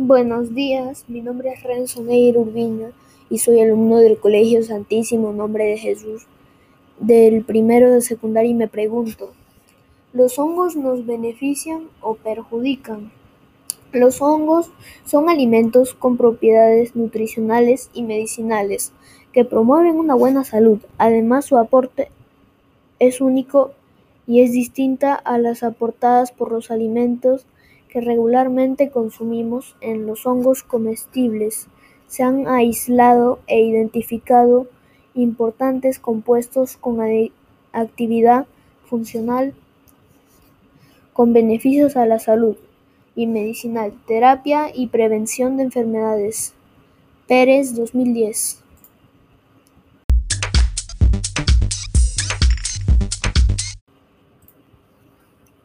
Buenos días, mi nombre es Renzo Neir Urbina y soy alumno del Colegio Santísimo Nombre de Jesús del primero de secundaria y me pregunto, ¿los hongos nos benefician o perjudican? Los hongos son alimentos con propiedades nutricionales y medicinales que promueven una buena salud. Además, su aporte es único y es distinta a las aportadas por los alimentos que regularmente consumimos. En los hongos comestibles se han aislado e identificado importantes compuestos con actividad funcional con beneficios a la salud y medicinal, terapia y prevención de enfermedades. Pérez 2010.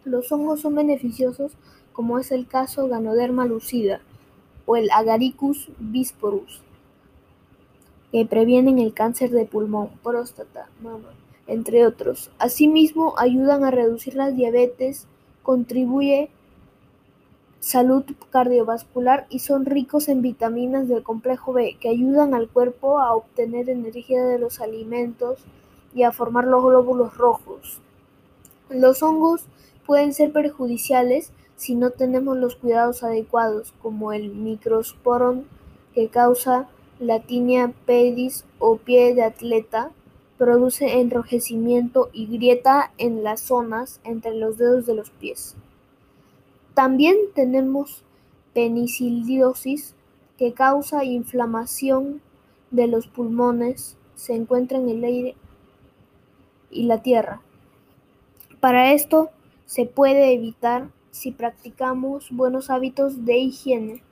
Los hongos son beneficiosos como es el caso Ganoderma lucida o el Agaricus bisporus, que previenen el cáncer de pulmón, próstata, mama, entre otros. Asimismo, ayudan a reducir la diabetes, contribuye salud cardiovascular y son ricos en vitaminas del complejo B que ayudan al cuerpo a obtener energía de los alimentos y a formar los glóbulos rojos. Los hongos pueden ser perjudiciales si no tenemos los cuidados adecuados, como el microsporón que causa la tinea pedis o pie de atleta, produce enrojecimiento y grieta en las zonas entre los dedos de los pies. También tenemos peniciliosis que causa inflamación de los pulmones, se encuentra en el aire y la tierra. Para esto se puede evitar si practicamos buenos hábitos de higiene.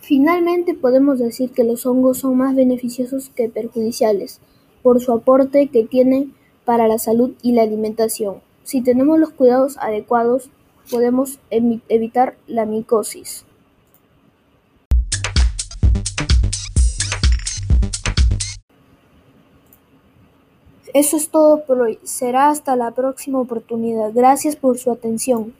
Finalmente podemos decir que los hongos son más beneficiosos que perjudiciales por su aporte que tienen para la salud y la alimentación. Si tenemos los cuidados adecuados, podemos evitar la micosis. Eso es todo por hoy. Será hasta la próxima oportunidad. Gracias por su atención.